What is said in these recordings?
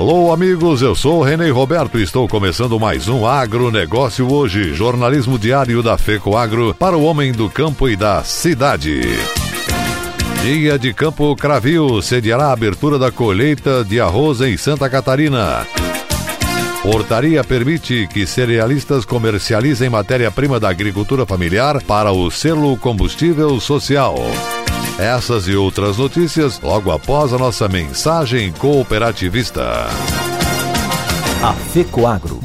Alô, amigos, eu sou Renê Roberto e estou começando mais um Agronegócio hoje, jornalismo diário da FECO Agro para o homem do campo e da cidade. Dia de Campo Cravil sediará a abertura da colheita de arroz em Santa Catarina. Portaria permite que cerealistas comercializem matéria-prima da agricultura familiar para o selo combustível social. Essas e outras notícias logo após a nossa mensagem cooperativista. A FECOAGRO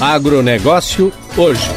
Agronegócio hoje.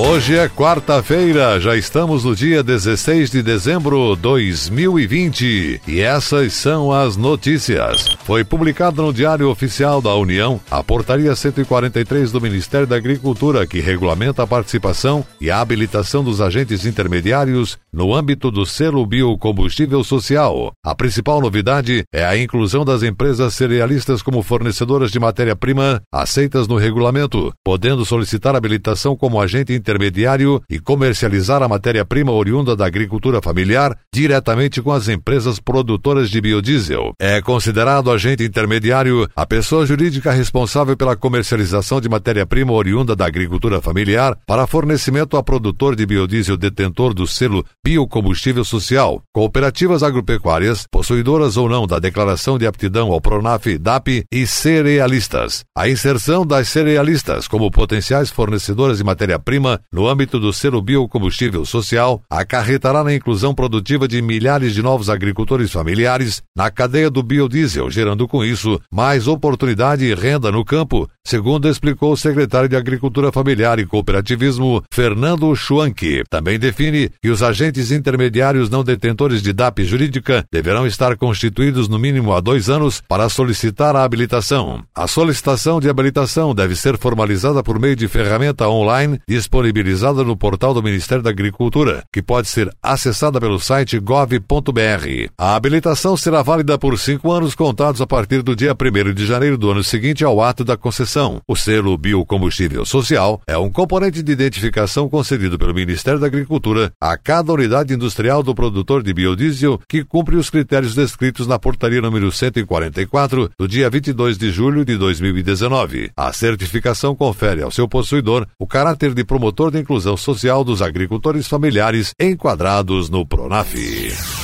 Hoje é quarta-feira, já estamos no dia 16 de dezembro de 2020 e essas são as notícias. Foi publicado no Diário Oficial da União a Portaria 143 do Ministério da Agricultura que regulamenta a participação e a habilitação dos agentes intermediários no âmbito do selo biocombustível social. A principal novidade é a inclusão das empresas cerealistas como fornecedoras de matéria-prima aceitas no regulamento, podendo solicitar habilitação como agente intermediário intermediário e comercializar a matéria-prima oriunda da agricultura familiar diretamente com as empresas produtoras de biodiesel. É considerado agente intermediário a pessoa jurídica responsável pela comercialização de matéria-prima oriunda da agricultura familiar para fornecimento a produtor de biodiesel detentor do selo Biocombustível Social, cooperativas agropecuárias, possuidoras ou não da declaração de aptidão ao Pronaf, DAP e cerealistas. A inserção das cerealistas como potenciais fornecedoras de matéria-prima no âmbito do selo biocombustível social, acarretará na inclusão produtiva de milhares de novos agricultores familiares na cadeia do biodiesel, gerando com isso mais oportunidade e renda no campo, segundo explicou o secretário de Agricultura Familiar e Cooperativismo, Fernando Schwanke. Também define que os agentes intermediários não detentores de DAP jurídica deverão estar constituídos no mínimo há dois anos para solicitar a habilitação. A solicitação de habilitação deve ser formalizada por meio de ferramenta online disponível disponibilizada no portal do Ministério da Agricultura, que pode ser acessada pelo site gov.br. A habilitação será válida por cinco anos contados a partir do dia 1 de janeiro do ano seguinte ao ato da concessão. O selo Biocombustível Social é um componente de identificação concedido pelo Ministério da Agricultura a cada unidade industrial do produtor de biodiesel que cumpre os critérios descritos na portaria número 144 do dia 22 de julho de 2019. A certificação confere ao seu possuidor o caráter de promotor promotor de inclusão social dos agricultores familiares enquadrados no PRONAF.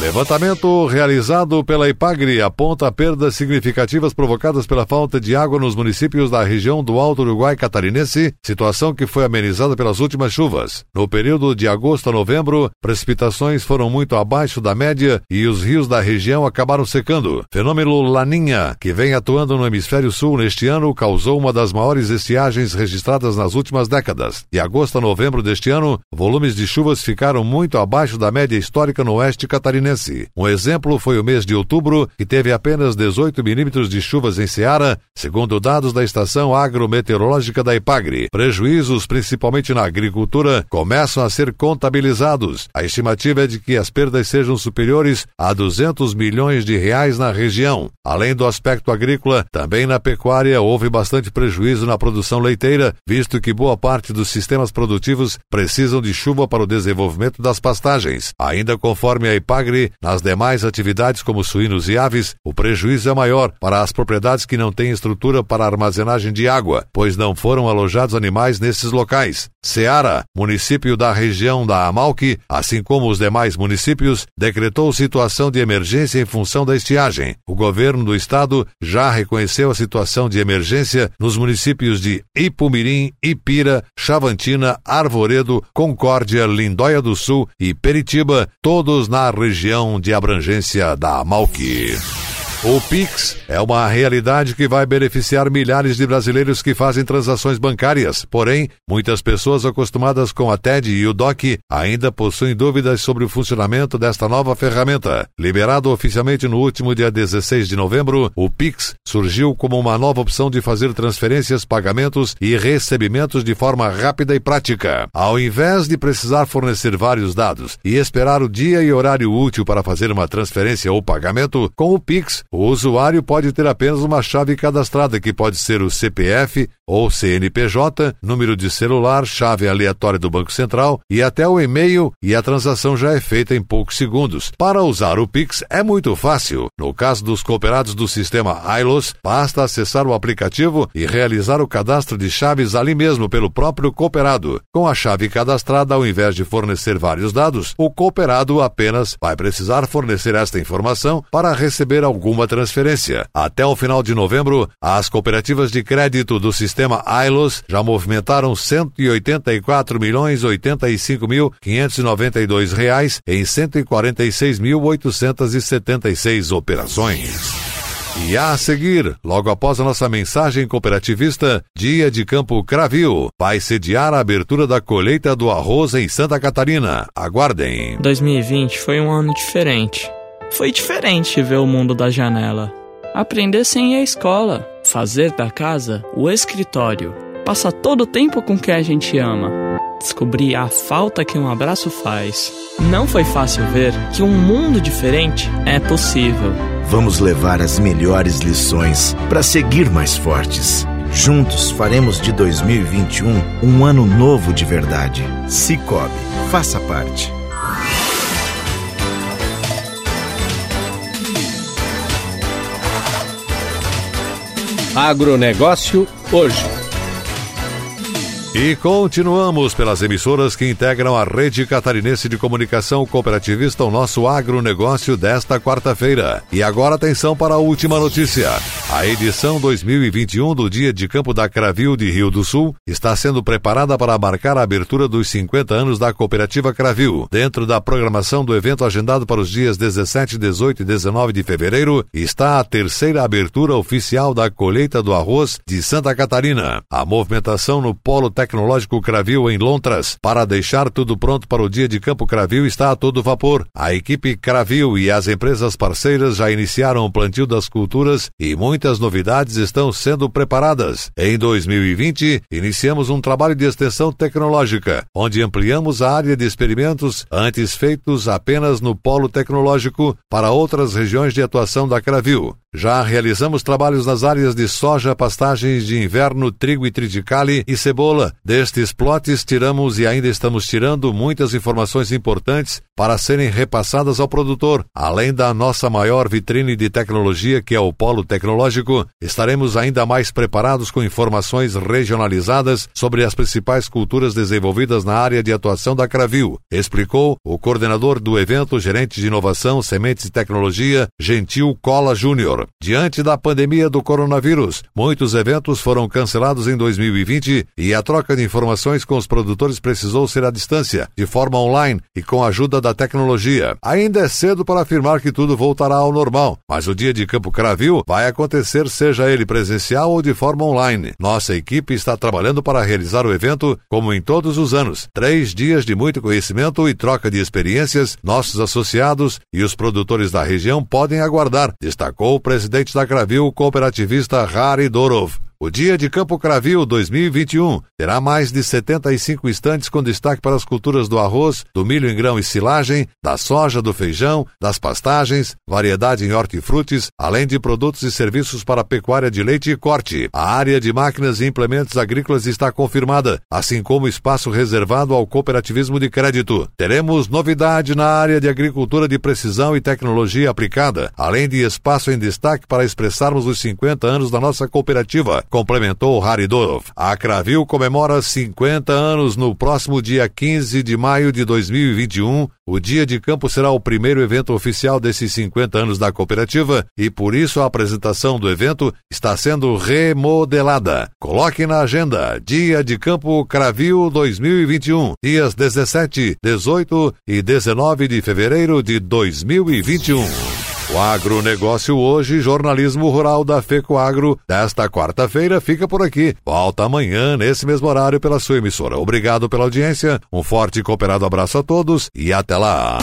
Levantamento realizado pela IPAGRE aponta perdas significativas provocadas pela falta de água nos municípios da região do Alto Uruguai Catarinense, situação que foi amenizada pelas últimas chuvas. No período de agosto a novembro, precipitações foram muito abaixo da média e os rios da região acabaram secando. Fenômeno Laninha, que vem atuando no hemisfério sul neste ano, causou uma das maiores estiagens registradas nas últimas décadas. De agosto a novembro deste ano, volumes de chuvas ficaram muito abaixo da média histórica no oeste catarinense um exemplo foi o mês de outubro, que teve apenas 18 milímetros de chuvas em Ceará, segundo dados da Estação Agrometeorológica da Ipagre. Prejuízos, principalmente na agricultura, começam a ser contabilizados. A estimativa é de que as perdas sejam superiores a 200 milhões de reais na região. Além do aspecto agrícola, também na pecuária houve bastante prejuízo na produção leiteira, visto que boa parte dos sistemas produtivos precisam de chuva para o desenvolvimento das pastagens. Ainda conforme a Ipagre, nas demais atividades como suínos e aves, o prejuízo é maior para as propriedades que não têm estrutura para armazenagem de água, pois não foram alojados animais nesses locais. Ceará, município da região da Amalque, assim como os demais municípios, decretou situação de emergência em função da estiagem. O governo do estado já reconheceu a situação de emergência nos municípios de Ipumirim, Ipira, Chavantina, Arvoredo, Concórdia, Lindóia do Sul e Peritiba, todos na região região de abrangência da Malqui. O Pix é uma realidade que vai beneficiar milhares de brasileiros que fazem transações bancárias. Porém, muitas pessoas acostumadas com a TED e o DOC ainda possuem dúvidas sobre o funcionamento desta nova ferramenta. Liberado oficialmente no último dia 16 de novembro, o Pix surgiu como uma nova opção de fazer transferências, pagamentos e recebimentos de forma rápida e prática. Ao invés de precisar fornecer vários dados e esperar o dia e horário útil para fazer uma transferência ou pagamento, com o Pix o usuário pode ter apenas uma chave cadastrada, que pode ser o CPF ou CNPJ, número de celular, chave aleatória do Banco Central e até o e-mail, e a transação já é feita em poucos segundos. Para usar o Pix é muito fácil. No caso dos cooperados do sistema ILOS, basta acessar o aplicativo e realizar o cadastro de chaves ali mesmo pelo próprio cooperado. Com a chave cadastrada, ao invés de fornecer vários dados, o cooperado apenas vai precisar fornecer esta informação para receber alguma uma transferência. Até o final de novembro, as cooperativas de crédito do sistema ILOS já movimentaram 184 milhões 85 mil 592 reais em 146.876 operações. E a seguir, logo após a nossa mensagem cooperativista, Dia de Campo Cravil vai sediar a abertura da colheita do arroz em Santa Catarina. Aguardem. 2020 foi um ano diferente. Foi diferente ver o mundo da janela. Aprender sem ir à escola, fazer da casa o escritório, passar todo o tempo com quem a gente ama, descobrir a falta que um abraço faz. Não foi fácil ver que um mundo diferente é possível. Vamos levar as melhores lições para seguir mais fortes. Juntos faremos de 2021 um ano novo de verdade. Cicobi, faça parte. Agronegócio hoje. E continuamos pelas emissoras que integram a rede catarinense de comunicação cooperativista, o nosso agronegócio desta quarta-feira. E agora atenção para a última notícia. A edição 2021 do Dia de Campo da Cravil de Rio do Sul está sendo preparada para marcar a abertura dos 50 anos da Cooperativa Cravil. Dentro da programação do evento agendado para os dias 17, 18 e 19 de fevereiro, está a terceira abertura oficial da colheita do arroz de Santa Catarina. A movimentação no Polo Tecnológico Cravil em Lontras. Para deixar tudo pronto para o dia de Campo Cravil está a todo vapor. A equipe Cravil e as empresas parceiras já iniciaram o plantio das culturas e muitas novidades estão sendo preparadas. Em 2020, iniciamos um trabalho de extensão tecnológica, onde ampliamos a área de experimentos antes feitos apenas no polo tecnológico para outras regiões de atuação da Cravil. Já realizamos trabalhos nas áreas de soja, pastagens de inverno, trigo e triticale e cebola. Destes plotes tiramos e ainda estamos tirando muitas informações importantes para serem repassadas ao produtor. Além da nossa maior vitrine de tecnologia, que é o Polo Tecnológico, estaremos ainda mais preparados com informações regionalizadas sobre as principais culturas desenvolvidas na área de atuação da Cravil, explicou o coordenador do evento, gerente de inovação, sementes e tecnologia, Gentil Cola Júnior. Diante da pandemia do coronavírus, muitos eventos foram cancelados em 2020 e a troca de informações com os produtores precisou ser à distância, de forma online e com a ajuda da tecnologia. Ainda é cedo para afirmar que tudo voltará ao normal, mas o dia de Campo Cravil vai acontecer seja ele presencial ou de forma online. Nossa equipe está trabalhando para realizar o evento como em todos os anos. Três dias de muito conhecimento e troca de experiências, nossos associados e os produtores da região podem aguardar, destacou o presidente da Cravil, cooperativista Harry Dorov. O Dia de Campo Cravil 2021 terá mais de 75 estantes com destaque para as culturas do arroz, do milho em grão e silagem, da soja, do feijão, das pastagens, variedade em hortifrutis, além de produtos e serviços para pecuária de leite e corte. A área de máquinas e implementos agrícolas está confirmada, assim como espaço reservado ao cooperativismo de crédito. Teremos novidade na área de agricultura de precisão e tecnologia aplicada, além de espaço em destaque para expressarmos os 50 anos da nossa cooperativa complementou Haridorov. A Cravil comemora 50 anos no próximo dia 15 de maio de 2021. O Dia de Campo será o primeiro evento oficial desses 50 anos da cooperativa e por isso a apresentação do evento está sendo remodelada. Coloque na agenda Dia de Campo Cravil 2021, dias 17, 18 e 19 de fevereiro de 2021. O agronegócio hoje, jornalismo rural da FECO Agro, desta quarta-feira, fica por aqui. Volta amanhã, nesse mesmo horário, pela sua emissora. Obrigado pela audiência, um forte e cooperado abraço a todos e até lá.